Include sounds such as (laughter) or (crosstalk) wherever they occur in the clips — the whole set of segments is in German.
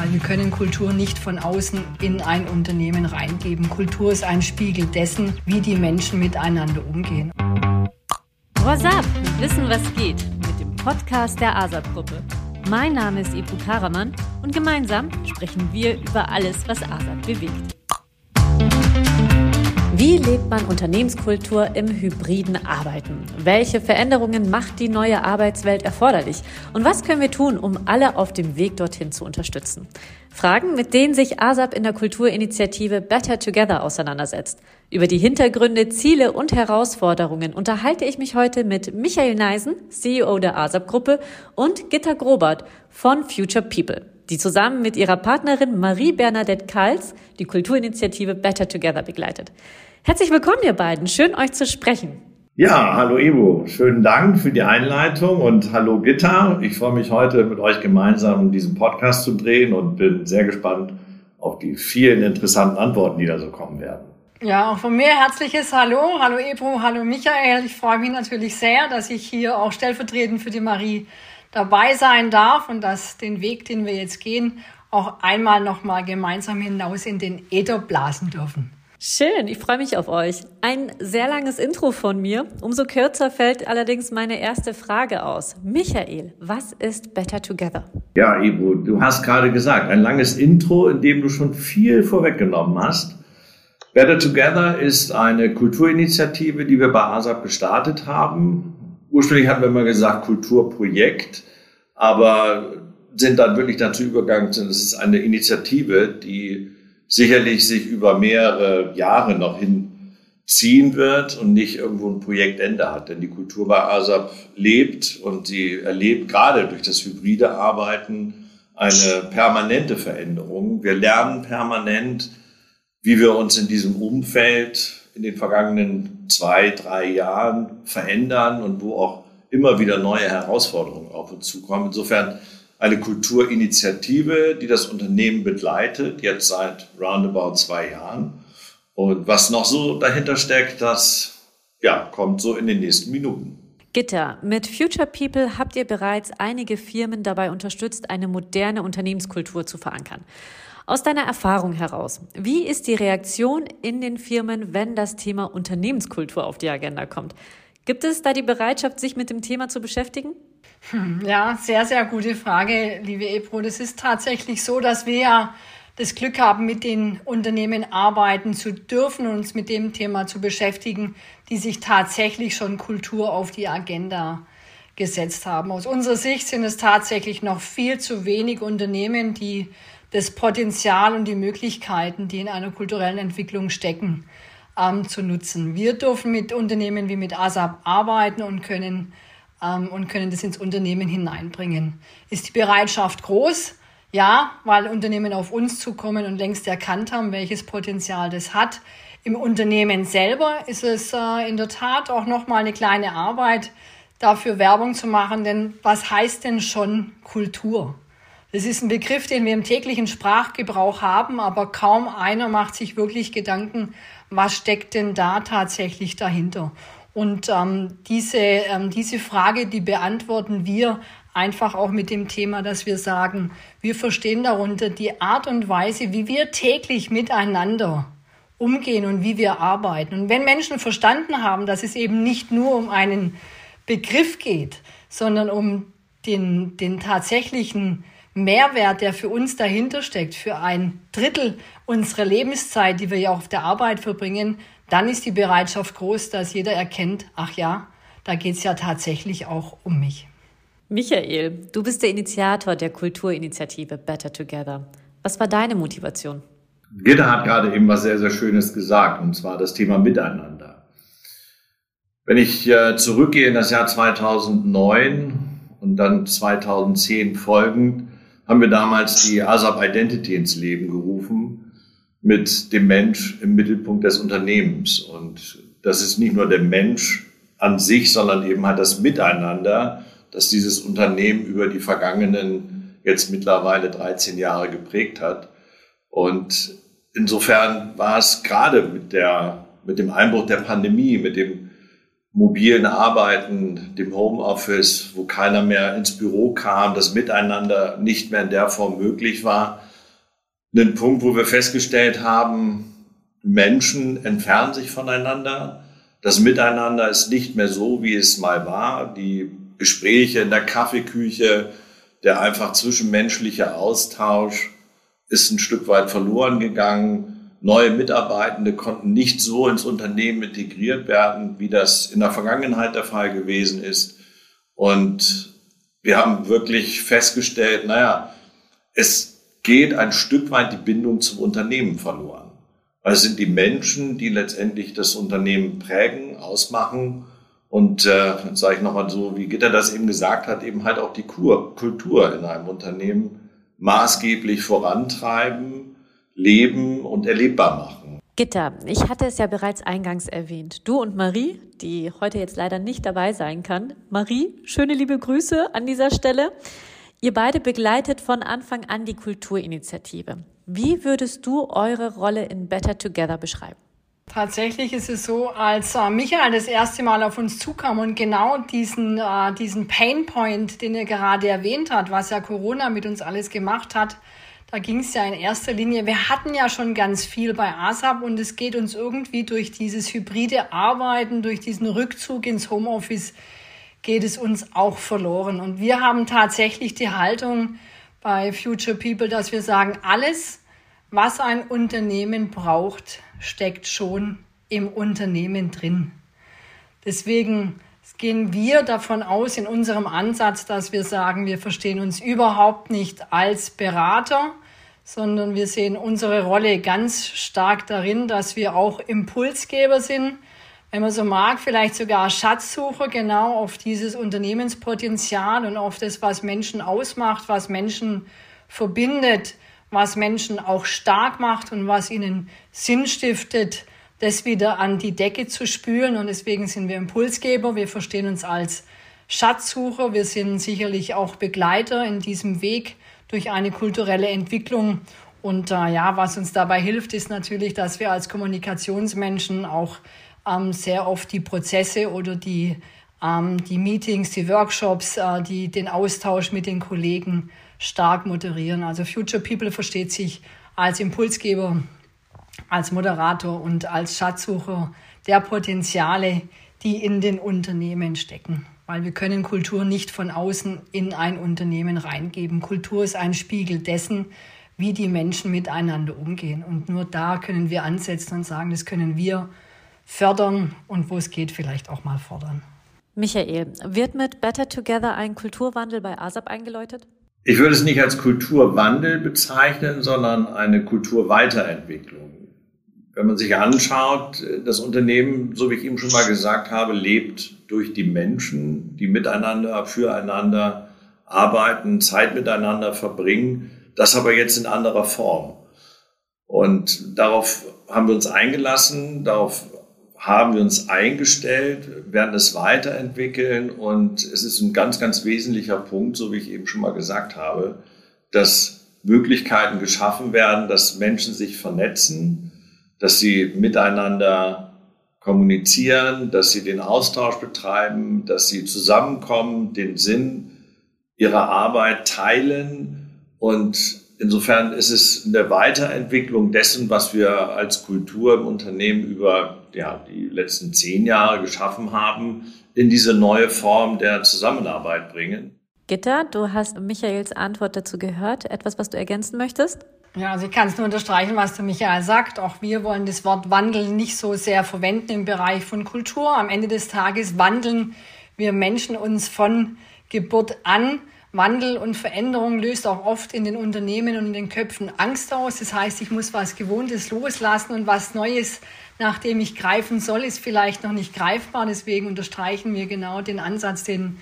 weil wir können Kultur nicht von außen in ein Unternehmen reingeben. Kultur ist ein Spiegel dessen, wie die Menschen miteinander umgehen. What's up? Wissen, was geht mit dem Podcast der ASAP-Gruppe. Mein Name ist Ibu Karaman und gemeinsam sprechen wir über alles, was ASAP bewegt. Wie lebt man Unternehmenskultur im hybriden Arbeiten? Welche Veränderungen macht die neue Arbeitswelt erforderlich? Und was können wir tun, um alle auf dem Weg dorthin zu unterstützen? Fragen, mit denen sich ASAP in der Kulturinitiative Better Together auseinandersetzt. Über die Hintergründe, Ziele und Herausforderungen unterhalte ich mich heute mit Michael Neisen, CEO der ASAP-Gruppe, und Gitta Grobert von Future People die zusammen mit ihrer Partnerin Marie Bernadette Kals die Kulturinitiative Better Together begleitet. Herzlich willkommen, ihr beiden. Schön, euch zu sprechen. Ja, hallo Ivo. Schönen Dank für die Einleitung und hallo Gitta. Ich freue mich heute mit euch gemeinsam diesen Podcast zu drehen und bin sehr gespannt auf die vielen interessanten Antworten, die da so kommen werden. Ja, auch von mir herzliches Hallo. Hallo Ebro, hallo Michael. Ich freue mich natürlich sehr, dass ich hier auch stellvertretend für die Marie dabei sein darf und dass den Weg, den wir jetzt gehen, auch einmal nochmal gemeinsam hinaus in den Äther blasen dürfen. Schön, ich freue mich auf euch. Ein sehr langes Intro von mir. Umso kürzer fällt allerdings meine erste Frage aus. Michael, was ist Better Together? Ja, Ivo, du hast gerade gesagt, ein langes Intro, in dem du schon viel vorweggenommen hast. Better Together ist eine Kulturinitiative, die wir bei ASAP gestartet haben. Ursprünglich hatten wir mal gesagt Kulturprojekt, aber sind dann wirklich dazu übergegangen, es ist eine Initiative, die sicherlich sich über mehrere Jahre noch hinziehen wird und nicht irgendwo ein Projektende hat. Denn die Kultur bei ASAP lebt und sie erlebt gerade durch das hybride Arbeiten eine permanente Veränderung. Wir lernen permanent, wie wir uns in diesem Umfeld in den vergangenen zwei, drei Jahren verändern und wo auch immer wieder neue Herausforderungen auf uns zukommen. Insofern eine Kulturinitiative, die das Unternehmen begleitet, jetzt seit roundabout zwei Jahren. Und was noch so dahinter steckt, das ja, kommt so in den nächsten Minuten. Gitter, mit Future People habt ihr bereits einige Firmen dabei unterstützt, eine moderne Unternehmenskultur zu verankern. Aus deiner Erfahrung heraus, wie ist die Reaktion in den Firmen, wenn das Thema Unternehmenskultur auf die Agenda kommt? Gibt es da die Bereitschaft, sich mit dem Thema zu beschäftigen? Hm, ja, sehr, sehr gute Frage, liebe Ebro. Das ist tatsächlich so, dass wir ja das Glück haben, mit den Unternehmen arbeiten zu dürfen und uns mit dem Thema zu beschäftigen, die sich tatsächlich schon Kultur auf die Agenda gesetzt haben. Aus unserer Sicht sind es tatsächlich noch viel zu wenig Unternehmen, die das Potenzial und die Möglichkeiten, die in einer kulturellen Entwicklung stecken, ähm, zu nutzen. Wir dürfen mit Unternehmen wie mit ASAP arbeiten und können ähm, und können das ins Unternehmen hineinbringen. Ist die Bereitschaft groß? Ja, weil Unternehmen auf uns zukommen und längst erkannt haben, welches Potenzial das hat. Im Unternehmen selber ist es äh, in der Tat auch nochmal eine kleine Arbeit, dafür Werbung zu machen, denn was heißt denn schon Kultur? Das ist ein Begriff, den wir im täglichen Sprachgebrauch haben, aber kaum einer macht sich wirklich Gedanken, was steckt denn da tatsächlich dahinter. Und ähm, diese, ähm, diese Frage, die beantworten wir einfach auch mit dem Thema, dass wir sagen, wir verstehen darunter die Art und Weise, wie wir täglich miteinander umgehen und wie wir arbeiten. Und wenn Menschen verstanden haben, dass es eben nicht nur um einen Begriff geht, sondern um den, den tatsächlichen Mehrwert, der für uns dahinter steckt, für ein Drittel unserer Lebenszeit, die wir ja auf der Arbeit verbringen, dann ist die Bereitschaft groß, dass jeder erkennt, ach ja, da geht es ja tatsächlich auch um mich. Michael, du bist der Initiator der Kulturinitiative Better Together. Was war deine Motivation? Gitta hat gerade eben was sehr, sehr Schönes gesagt, und zwar das Thema Miteinander. Wenn ich äh, zurückgehe in das Jahr 2009 und dann 2010 folgend, haben wir damals die ASAP Identity ins Leben gerufen mit dem Mensch im Mittelpunkt des Unternehmens. Und das ist nicht nur der Mensch an sich, sondern eben halt das Miteinander, das dieses Unternehmen über die vergangenen jetzt mittlerweile 13 Jahre geprägt hat. Und insofern war es gerade mit der, mit dem Einbruch der Pandemie, mit dem mobilen Arbeiten, dem Homeoffice, wo keiner mehr ins Büro kam, das Miteinander nicht mehr in der Form möglich war, einen Punkt, wo wir festgestellt haben, Menschen entfernen sich voneinander. Das Miteinander ist nicht mehr so, wie es mal war. Die Gespräche in der Kaffeeküche, der einfach zwischenmenschliche Austausch ist ein Stück weit verloren gegangen. Neue Mitarbeitende konnten nicht so ins Unternehmen integriert werden, wie das in der Vergangenheit der Fall gewesen ist. Und wir haben wirklich festgestellt, naja, es geht ein Stück weit die Bindung zum Unternehmen verloren. Weil es sind die Menschen, die letztendlich das Unternehmen prägen, ausmachen und äh, sage ich nochmal so, wie Gitter das eben gesagt hat, eben halt auch die Kur Kultur in einem Unternehmen maßgeblich vorantreiben, leben und erlebbar machen. Gitter, ich hatte es ja bereits eingangs erwähnt. Du und Marie, die heute jetzt leider nicht dabei sein kann. Marie, schöne liebe Grüße an dieser Stelle. Ihr beide begleitet von Anfang an die Kulturinitiative. Wie würdest du eure Rolle in Better Together beschreiben? Tatsächlich ist es so, als äh, Michael das erste Mal auf uns zukam und genau diesen, äh, diesen Pain Point, den er gerade erwähnt hat, was ja Corona mit uns alles gemacht hat, da ging es ja in erster Linie, wir hatten ja schon ganz viel bei ASAP und es geht uns irgendwie durch dieses hybride Arbeiten, durch diesen Rückzug ins Homeoffice, geht es uns auch verloren. Und wir haben tatsächlich die Haltung bei Future People, dass wir sagen, alles, was ein Unternehmen braucht, steckt schon im Unternehmen drin. Deswegen gehen wir davon aus in unserem Ansatz, dass wir sagen, wir verstehen uns überhaupt nicht als Berater, sondern wir sehen unsere Rolle ganz stark darin, dass wir auch Impulsgeber sind, wenn man so mag, vielleicht sogar Schatzsucher genau auf dieses Unternehmenspotenzial und auf das, was Menschen ausmacht, was Menschen verbindet, was Menschen auch stark macht und was ihnen Sinn stiftet, das wieder an die Decke zu spülen. Und deswegen sind wir Impulsgeber. Wir verstehen uns als Schatzsucher. Wir sind sicherlich auch Begleiter in diesem Weg durch eine kulturelle Entwicklung. Und äh, ja, was uns dabei hilft, ist natürlich, dass wir als Kommunikationsmenschen auch ähm, sehr oft die Prozesse oder die, ähm, die Meetings, die Workshops, äh, die, den Austausch mit den Kollegen stark moderieren. Also Future People versteht sich als Impulsgeber, als Moderator und als Schatzsucher der Potenziale, die in den Unternehmen stecken weil wir können Kultur nicht von außen in ein Unternehmen reingeben. Kultur ist ein Spiegel dessen, wie die Menschen miteinander umgehen. Und nur da können wir ansetzen und sagen, das können wir fördern und wo es geht, vielleicht auch mal fordern. Michael, wird mit Better Together ein Kulturwandel bei ASAP eingeläutet? Ich würde es nicht als Kulturwandel bezeichnen, sondern eine Kulturweiterentwicklung. Wenn man sich anschaut, das Unternehmen, so wie ich eben schon mal gesagt habe, lebt durch die Menschen, die miteinander, füreinander arbeiten, Zeit miteinander verbringen, das aber jetzt in anderer Form. Und darauf haben wir uns eingelassen, darauf haben wir uns eingestellt, werden es weiterentwickeln und es ist ein ganz, ganz wesentlicher Punkt, so wie ich eben schon mal gesagt habe, dass Möglichkeiten geschaffen werden, dass Menschen sich vernetzen, dass sie miteinander kommunizieren, dass sie den Austausch betreiben, dass sie zusammenkommen, den Sinn ihrer Arbeit teilen. Und insofern ist es eine Weiterentwicklung dessen, was wir als Kultur im Unternehmen über ja, die letzten zehn Jahre geschaffen haben, in diese neue Form der Zusammenarbeit bringen. Gitter, du hast Michaels Antwort dazu gehört. Etwas, was du ergänzen möchtest? Ja, also ich kann es nur unterstreichen, was der Michael sagt. Auch wir wollen das Wort Wandel nicht so sehr verwenden im Bereich von Kultur. Am Ende des Tages wandeln wir Menschen uns von Geburt an. Wandel und Veränderung löst auch oft in den Unternehmen und in den Köpfen Angst aus. Das heißt, ich muss was Gewohntes loslassen und was Neues, nachdem ich greifen soll, ist vielleicht noch nicht greifbar. Deswegen unterstreichen wir genau den Ansatz, den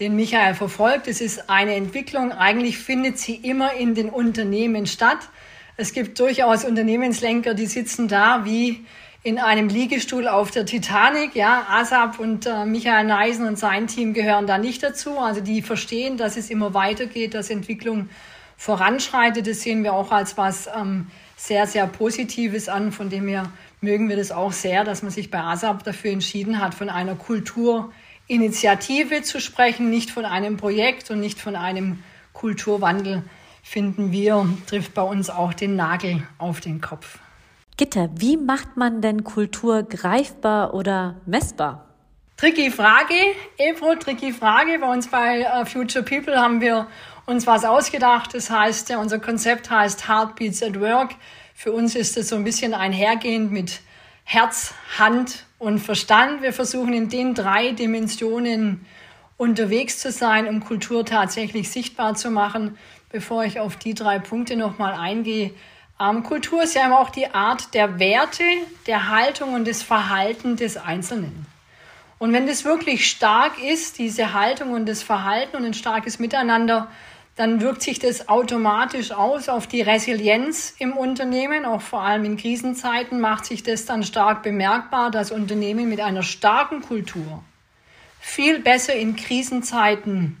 den Michael verfolgt. Es ist eine Entwicklung, eigentlich findet sie immer in den Unternehmen statt. Es gibt durchaus Unternehmenslenker, die sitzen da wie in einem Liegestuhl auf der Titanic. Ja, ASAP und äh, Michael Neisen und sein Team gehören da nicht dazu. Also die verstehen, dass es immer weitergeht, dass Entwicklung voranschreitet. Das sehen wir auch als was ähm, sehr, sehr Positives an. Von dem her mögen wir das auch sehr, dass man sich bei ASAP dafür entschieden hat, von einer Kultur Initiative zu sprechen, nicht von einem Projekt und nicht von einem Kulturwandel. finden wir, trifft bei uns auch den Nagel auf den Kopf. Gitter, wie macht man denn Kultur greifbar oder messbar? Tricky Frage, Ebro, tricky Frage. Bei uns bei äh, Future People haben wir uns was ausgedacht. Das heißt, unser Konzept heißt Heartbeats at Work. Für uns ist es so ein bisschen einhergehend mit Herz, Hand und Verstand. Wir versuchen in den drei Dimensionen unterwegs zu sein, um Kultur tatsächlich sichtbar zu machen. Bevor ich auf die drei Punkte nochmal eingehe, ähm, Kultur ist ja immer auch die Art der Werte, der Haltung und des Verhalten des Einzelnen. Und wenn das wirklich stark ist, diese Haltung und das Verhalten und ein starkes Miteinander, dann wirkt sich das automatisch aus auf die Resilienz im Unternehmen. Auch vor allem in Krisenzeiten macht sich das dann stark bemerkbar, dass Unternehmen mit einer starken Kultur viel besser in Krisenzeiten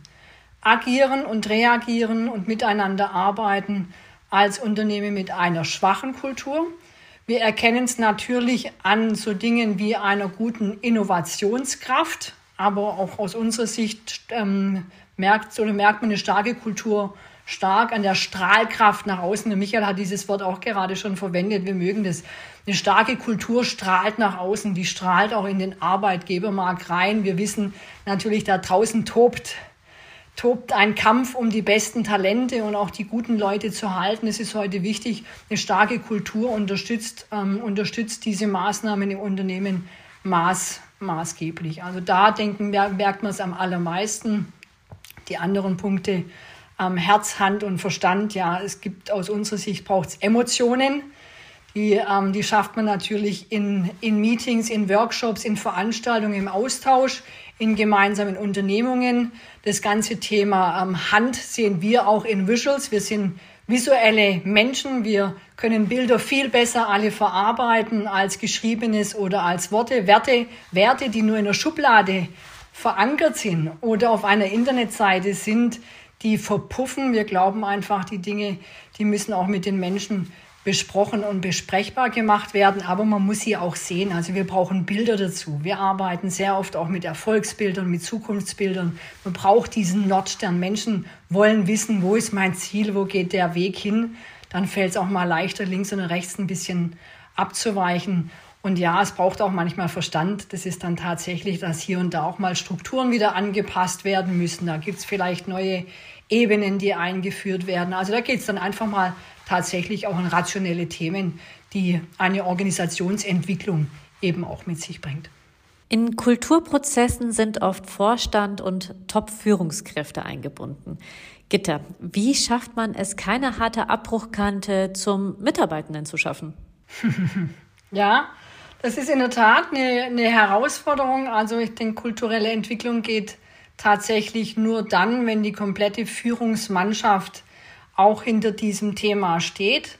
agieren und reagieren und miteinander arbeiten als Unternehmen mit einer schwachen Kultur. Wir erkennen es natürlich an so Dingen wie einer guten Innovationskraft, aber auch aus unserer Sicht ähm, merkt, oder merkt man eine starke Kultur stark an der Strahlkraft nach außen. Der Michael hat dieses Wort auch gerade schon verwendet. Wir mögen das. Eine starke Kultur strahlt nach außen. Die strahlt auch in den Arbeitgebermarkt rein. Wir wissen natürlich, da draußen tobt, tobt ein Kampf um die besten Talente und auch die guten Leute zu halten. Es ist heute wichtig. Eine starke Kultur unterstützt, ähm, unterstützt diese Maßnahmen im Unternehmen maß, maßgeblich. Also da denken, merkt man es am allermeisten. Die anderen Punkte, ähm, Herz, Hand und Verstand, ja, es gibt aus unserer Sicht braucht es Emotionen. Die, ähm, die schafft man natürlich in, in Meetings, in Workshops, in Veranstaltungen, im Austausch, in gemeinsamen Unternehmungen. Das ganze Thema ähm, Hand sehen wir auch in Visuals. Wir sind visuelle Menschen. Wir können Bilder viel besser alle verarbeiten als geschriebenes oder als Worte. Werte, Werte, die nur in der Schublade verankert sind oder auf einer Internetseite sind, die verpuffen. Wir glauben einfach, die Dinge, die müssen auch mit den Menschen besprochen und besprechbar gemacht werden, aber man muss sie auch sehen. Also wir brauchen Bilder dazu. Wir arbeiten sehr oft auch mit Erfolgsbildern, mit Zukunftsbildern. Man braucht diesen Nordstern. Menschen wollen wissen, wo ist mein Ziel, wo geht der Weg hin. Dann fällt es auch mal leichter, links und rechts ein bisschen abzuweichen. Und ja, es braucht auch manchmal Verstand. Das ist dann tatsächlich, dass hier und da auch mal Strukturen wieder angepasst werden müssen. Da gibt es vielleicht neue Ebenen, die eingeführt werden. Also da geht es dann einfach mal tatsächlich auch in rationelle Themen, die eine Organisationsentwicklung eben auch mit sich bringt. In Kulturprozessen sind oft Vorstand und Top-Führungskräfte eingebunden. Gitter, wie schafft man es, keine harte Abbruchkante zum Mitarbeitenden zu schaffen? (laughs) ja, das ist in der Tat eine, eine Herausforderung. Also ich denke, kulturelle Entwicklung geht tatsächlich nur dann, wenn die komplette Führungsmannschaft auch hinter diesem Thema steht.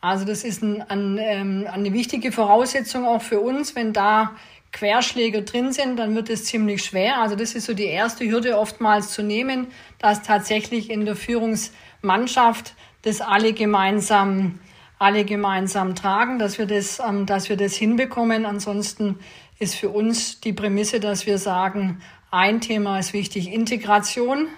Also das ist ein, ein, ähm, eine wichtige Voraussetzung auch für uns. Wenn da Querschläge drin sind, dann wird es ziemlich schwer. Also das ist so die erste Hürde oftmals zu nehmen, dass tatsächlich in der Führungsmannschaft das alle gemeinsam alle gemeinsam tragen, dass wir das, ähm, dass wir das hinbekommen. Ansonsten ist für uns die Prämisse, dass wir sagen, ein Thema ist wichtig, Integration.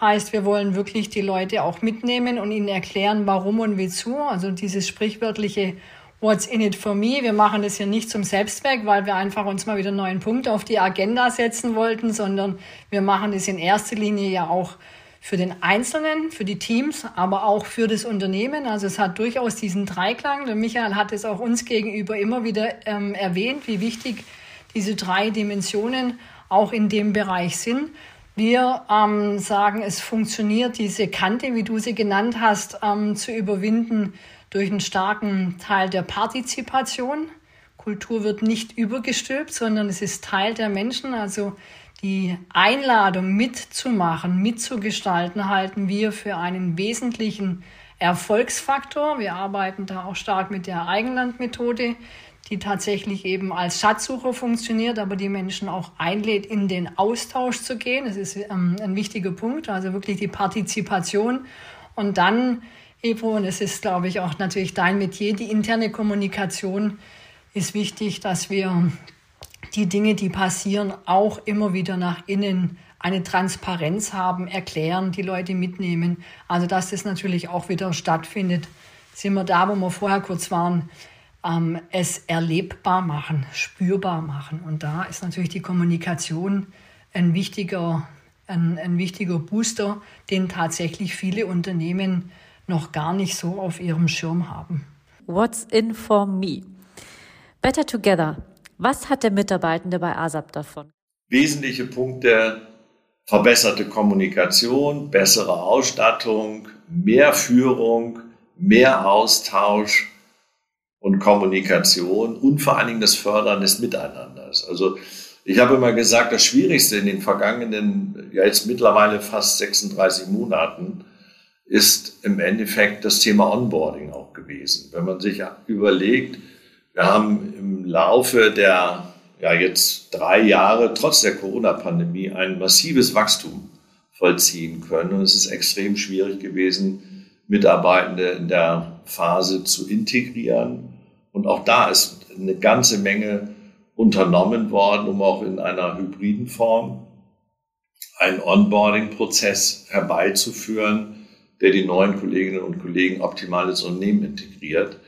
Heißt, wir wollen wirklich die Leute auch mitnehmen und ihnen erklären, warum und wieso. Also dieses sprichwörtliche What's in it for me? Wir machen das hier nicht zum Selbstzweck, weil wir einfach uns mal wieder einen neuen Punkt auf die Agenda setzen wollten, sondern wir machen das in erster Linie ja auch für den Einzelnen, für die Teams, aber auch für das Unternehmen. Also es hat durchaus diesen Dreiklang. Der Michael hat es auch uns gegenüber immer wieder ähm, erwähnt, wie wichtig diese drei Dimensionen auch in dem Bereich sind. Wir ähm, sagen, es funktioniert, diese Kante, wie du sie genannt hast, ähm, zu überwinden durch einen starken Teil der Partizipation. Kultur wird nicht übergestülpt, sondern es ist Teil der Menschen. Also die Einladung mitzumachen, mitzugestalten, halten wir für einen wesentlichen Erfolgsfaktor. Wir arbeiten da auch stark mit der Eigenlandmethode, die tatsächlich eben als Schatzsucher funktioniert, aber die Menschen auch einlädt, in den Austausch zu gehen. Das ist ähm, ein wichtiger Punkt, also wirklich die Partizipation. Und dann, Ebro, und es ist, glaube ich, auch natürlich dein Metier, die interne Kommunikation ist wichtig, dass wir die Dinge, die passieren, auch immer wieder nach innen eine Transparenz haben, erklären, die Leute mitnehmen. Also dass das natürlich auch wieder stattfindet. Sind wir da, wo wir vorher kurz waren, ähm, es erlebbar machen, spürbar machen. Und da ist natürlich die Kommunikation ein wichtiger, ein, ein wichtiger Booster, den tatsächlich viele Unternehmen noch gar nicht so auf ihrem Schirm haben. What's in for me? Better Together. Was hat der Mitarbeitende bei ASAP davon? Wesentliche Punkte, verbesserte Kommunikation, bessere Ausstattung, mehr Führung, mehr Austausch, und Kommunikation und vor allen Dingen das Fördern des Miteinanders. Also ich habe immer gesagt, das Schwierigste in den vergangenen, ja jetzt mittlerweile fast 36 Monaten, ist im Endeffekt das Thema Onboarding auch gewesen. Wenn man sich überlegt, wir haben im Laufe der ja jetzt drei Jahre trotz der Corona-Pandemie ein massives Wachstum vollziehen können und es ist extrem schwierig gewesen, Mitarbeitende in der Phase zu integrieren. Und auch da ist eine ganze Menge unternommen worden, um auch in einer hybriden Form einen Onboarding-Prozess herbeizuführen, der die neuen Kolleginnen und Kollegen optimal ins Unternehmen integriert.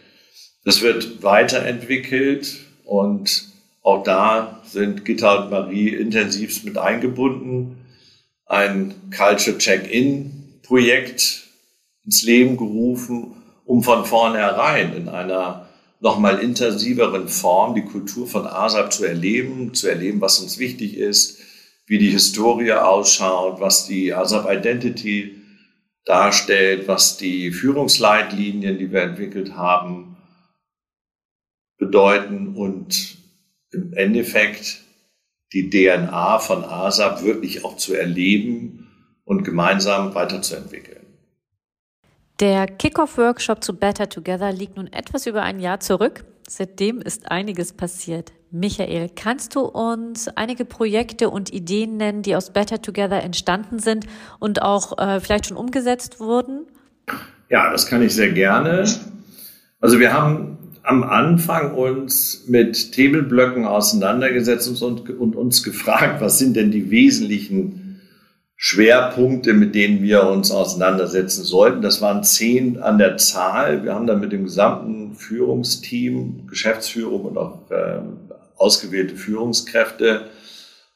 Das wird weiterentwickelt und auch da sind Gitta und Marie intensivst mit eingebunden. Ein Culture Check-In-Projekt ins Leben gerufen, um von vornherein in einer nochmal intensiveren Form die Kultur von ASAP zu erleben, zu erleben, was uns wichtig ist, wie die Historie ausschaut, was die ASAP Identity darstellt, was die Führungsleitlinien, die wir entwickelt haben, bedeuten und im Endeffekt die DNA von ASAP wirklich auch zu erleben und gemeinsam weiterzuentwickeln. Der Kickoff-Workshop zu Better Together liegt nun etwas über ein Jahr zurück. Seitdem ist einiges passiert. Michael, kannst du uns einige Projekte und Ideen nennen, die aus Better Together entstanden sind und auch äh, vielleicht schon umgesetzt wurden? Ja, das kann ich sehr gerne. Also wir haben am Anfang uns mit Table-Blöcken auseinandergesetzt und, und uns gefragt, was sind denn die wesentlichen Schwerpunkte, mit denen wir uns auseinandersetzen sollten. Das waren zehn an der Zahl. Wir haben dann mit dem gesamten Führungsteam, Geschäftsführung und auch äh, ausgewählte Führungskräfte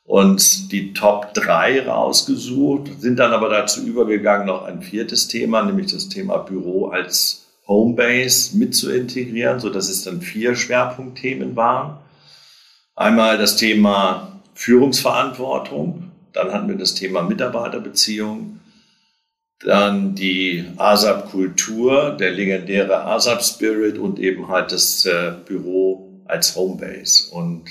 uns die Top drei rausgesucht, sind dann aber dazu übergegangen, noch ein viertes Thema, nämlich das Thema Büro als Homebase mit zu integrieren, so dass es dann vier Schwerpunktthemen waren. Einmal das Thema Führungsverantwortung, dann hatten wir das Thema Mitarbeiterbeziehung. Dann die ASAP-Kultur, der legendäre ASAP-Spirit und eben halt das äh, Büro als Homebase. Und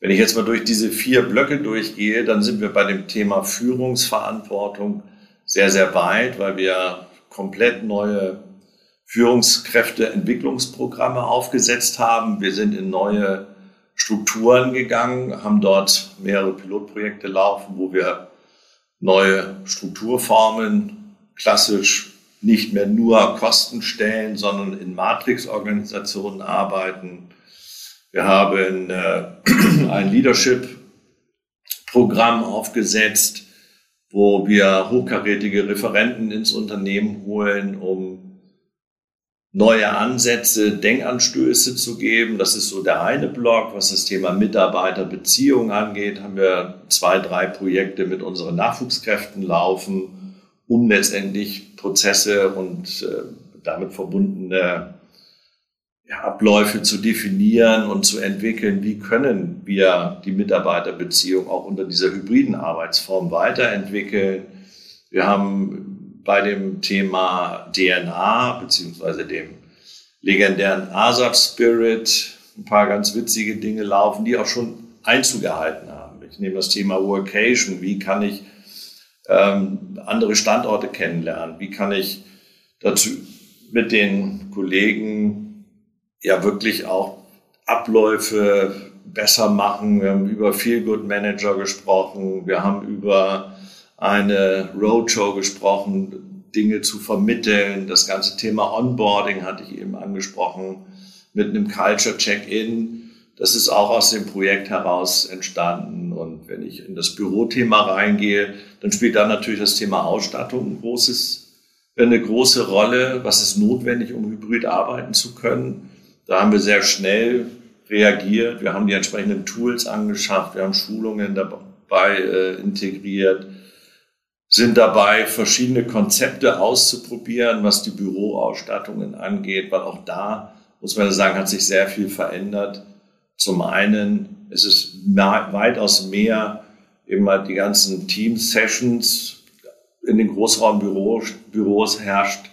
wenn ich jetzt mal durch diese vier Blöcke durchgehe, dann sind wir bei dem Thema Führungsverantwortung sehr, sehr weit, weil wir komplett neue Führungskräfteentwicklungsprogramme aufgesetzt haben. Wir sind in neue Strukturen gegangen, haben dort mehrere Pilotprojekte laufen, wo wir neue Strukturformen klassisch nicht mehr nur Kosten stellen, sondern in Matrix-Organisationen arbeiten. Wir haben äh, (clears throat) ein Leadership-Programm aufgesetzt, wo wir hochkarätige Referenten ins Unternehmen holen, um neue Ansätze, Denkanstöße zu geben. Das ist so der eine Block. Was das Thema Mitarbeiterbeziehung angeht, haben wir zwei, drei Projekte mit unseren Nachwuchskräften laufen, um letztendlich Prozesse und äh, damit verbundene Abläufe zu definieren und zu entwickeln. Wie können wir die Mitarbeiterbeziehung auch unter dieser hybriden Arbeitsform weiterentwickeln? Wir haben bei dem Thema DNA beziehungsweise dem legendären ASAP Spirit ein paar ganz witzige Dinge laufen, die auch schon Einzug erhalten haben. Ich nehme das Thema Workation. Wie kann ich ähm, andere Standorte kennenlernen? Wie kann ich dazu mit den Kollegen ja wirklich auch Abläufe besser machen? Wir haben über Feel Good Manager gesprochen. Wir haben über eine Roadshow gesprochen, Dinge zu vermitteln. Das ganze Thema Onboarding hatte ich eben angesprochen mit einem Culture Check-in. Das ist auch aus dem Projekt heraus entstanden. Und wenn ich in das Bürothema reingehe, dann spielt da natürlich das Thema Ausstattung ein großes, eine große Rolle. Was ist notwendig, um hybrid arbeiten zu können? Da haben wir sehr schnell reagiert. Wir haben die entsprechenden Tools angeschafft. Wir haben Schulungen dabei äh, integriert sind dabei, verschiedene Konzepte auszuprobieren, was die Büroausstattungen angeht, weil auch da, muss man sagen, hat sich sehr viel verändert. Zum einen ist es weitaus mehr immer die ganzen Team-Sessions in den Großraumbüros Büros herrscht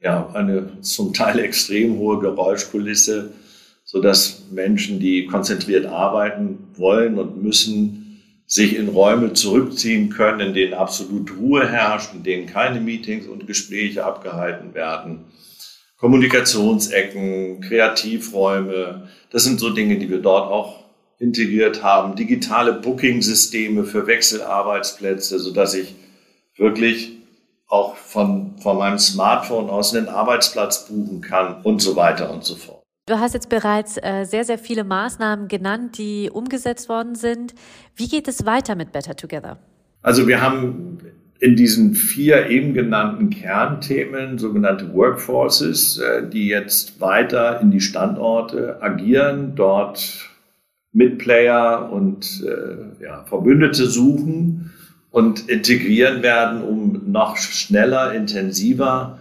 ja eine zum Teil extrem hohe Geräuschkulisse, so dass Menschen, die konzentriert arbeiten wollen und müssen, sich in Räume zurückziehen können, in denen absolut Ruhe herrscht, in denen keine Meetings und Gespräche abgehalten werden. Kommunikationsecken, Kreativräume, das sind so Dinge, die wir dort auch integriert haben. Digitale Booking-Systeme für Wechselarbeitsplätze, sodass ich wirklich auch von, von meinem Smartphone aus einen Arbeitsplatz buchen kann und so weiter und so fort. Du hast jetzt bereits äh, sehr, sehr viele Maßnahmen genannt, die umgesetzt worden sind. Wie geht es weiter mit Better Together? Also wir haben in diesen vier eben genannten Kernthemen sogenannte Workforces, äh, die jetzt weiter in die Standorte agieren, dort Mitplayer und äh, ja, Verbündete suchen und integrieren werden, um noch schneller, intensiver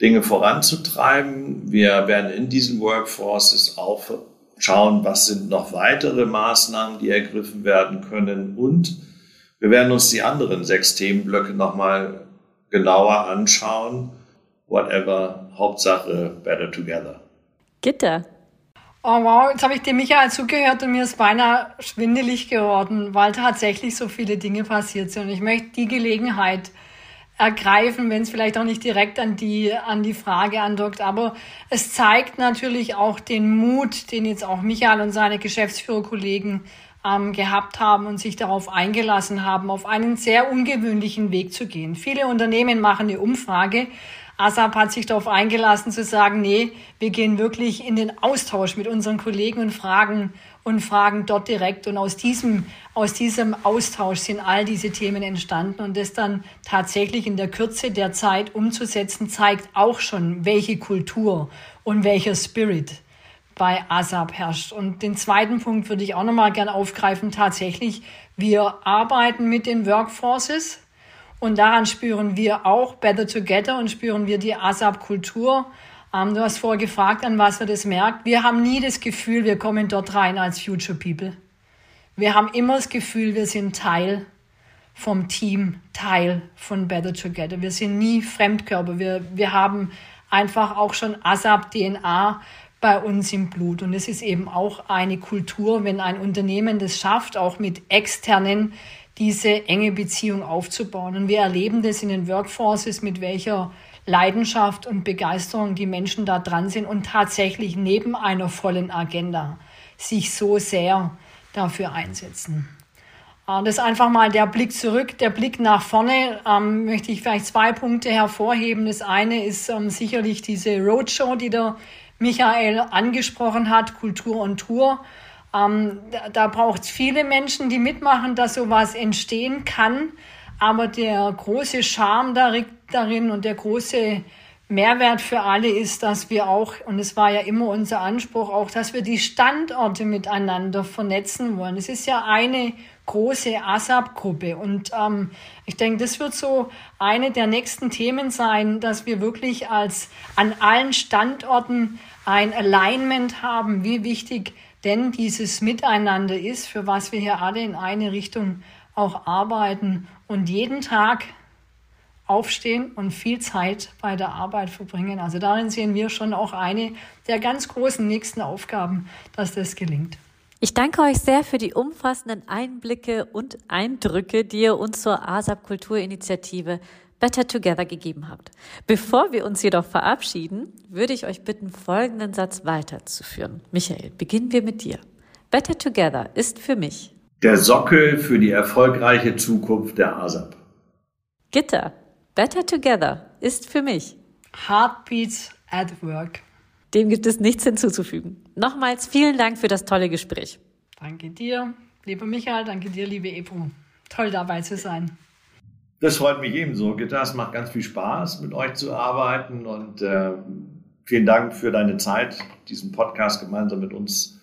Dinge voranzutreiben. Wir werden in diesen Workforces auch schauen, was sind noch weitere Maßnahmen, die ergriffen werden können. Und wir werden uns die anderen sechs Themenblöcke nochmal genauer anschauen. Whatever, Hauptsache Better Together. Gitter. Oh wow, jetzt habe ich dem Michael zugehört und mir ist beinahe schwindelig geworden, weil tatsächlich so viele Dinge passiert sind. Und ich möchte die Gelegenheit ergreifen, wenn es vielleicht auch nicht direkt an die, an die Frage andockt. Aber es zeigt natürlich auch den Mut, den jetzt auch Michael und seine Geschäftsführerkollegen ähm, gehabt haben und sich darauf eingelassen haben, auf einen sehr ungewöhnlichen Weg zu gehen. Viele Unternehmen machen eine Umfrage. ASAP hat sich darauf eingelassen zu sagen, nee, wir gehen wirklich in den Austausch mit unseren Kollegen und fragen und fragen dort direkt. Und aus diesem, aus diesem Austausch sind all diese Themen entstanden. Und das dann tatsächlich in der Kürze der Zeit umzusetzen, zeigt auch schon, welche Kultur und welcher Spirit bei ASAP herrscht. Und den zweiten Punkt würde ich auch nochmal gern aufgreifen. Tatsächlich, wir arbeiten mit den Workforces und daran spüren wir auch Better Together und spüren wir die ASAP-Kultur du hast vorher gefragt, an was wir das merkt. Wir haben nie das Gefühl, wir kommen dort rein als Future People. Wir haben immer das Gefühl, wir sind Teil vom Team, Teil von Better Together. Wir sind nie Fremdkörper. Wir, wir haben einfach auch schon ASAP-DNA bei uns im Blut. Und es ist eben auch eine Kultur, wenn ein Unternehmen das schafft, auch mit externen diese enge Beziehung aufzubauen. Und wir erleben das in den Workforces, mit welcher Leidenschaft und Begeisterung die Menschen da dran sind und tatsächlich neben einer vollen Agenda sich so sehr dafür einsetzen. Äh, das ist einfach mal der Blick zurück, der Blick nach vorne. Ähm, möchte ich vielleicht zwei Punkte hervorheben. Das eine ist ähm, sicherlich diese Roadshow, die der Michael angesprochen hat, Kultur und Tour. Ähm, da da braucht es viele Menschen, die mitmachen, dass sowas entstehen kann. Aber der große Charme darin und der große Mehrwert für alle ist, dass wir auch, und es war ja immer unser Anspruch auch, dass wir die Standorte miteinander vernetzen wollen. Es ist ja eine große ASAP-Gruppe und ähm, ich denke, das wird so eine der nächsten Themen sein, dass wir wirklich als an allen Standorten ein Alignment haben, wie wichtig denn dieses Miteinander ist, für was wir hier alle in eine Richtung auch arbeiten und jeden Tag aufstehen und viel Zeit bei der Arbeit verbringen. Also darin sehen wir schon auch eine der ganz großen nächsten Aufgaben, dass das gelingt. Ich danke euch sehr für die umfassenden Einblicke und Eindrücke, die ihr uns zur ASAP Kulturinitiative Better Together gegeben habt. Bevor wir uns jedoch verabschieden, würde ich euch bitten, folgenden Satz weiterzuführen. Michael, beginnen wir mit dir. Better Together ist für mich der Sockel für die erfolgreiche Zukunft der ASAP. Gitter, Better Together ist für mich Heartbeats at Work. Dem gibt es nichts hinzuzufügen. Nochmals vielen Dank für das tolle Gespräch. Danke dir, lieber Michael, danke dir, liebe Ebro. Toll dabei zu sein. Das freut mich ebenso. Es macht ganz viel Spaß, mit euch zu arbeiten und äh, vielen Dank für deine Zeit, diesen Podcast gemeinsam mit uns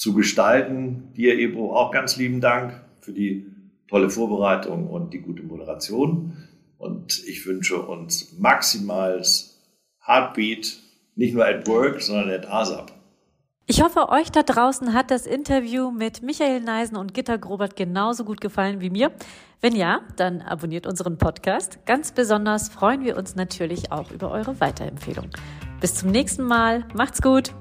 zu gestalten. Dir, Ebro, auch ganz lieben Dank für die tolle Vorbereitung und die gute Moderation. Und ich wünsche uns maximales Heartbeat, nicht nur at work, sondern at ASAP. Ich hoffe, euch da draußen hat das Interview mit Michael Neisen und Gitta Grobert genauso gut gefallen wie mir. Wenn ja, dann abonniert unseren Podcast. Ganz besonders freuen wir uns natürlich auch über eure Weiterempfehlung. Bis zum nächsten Mal. Macht's gut.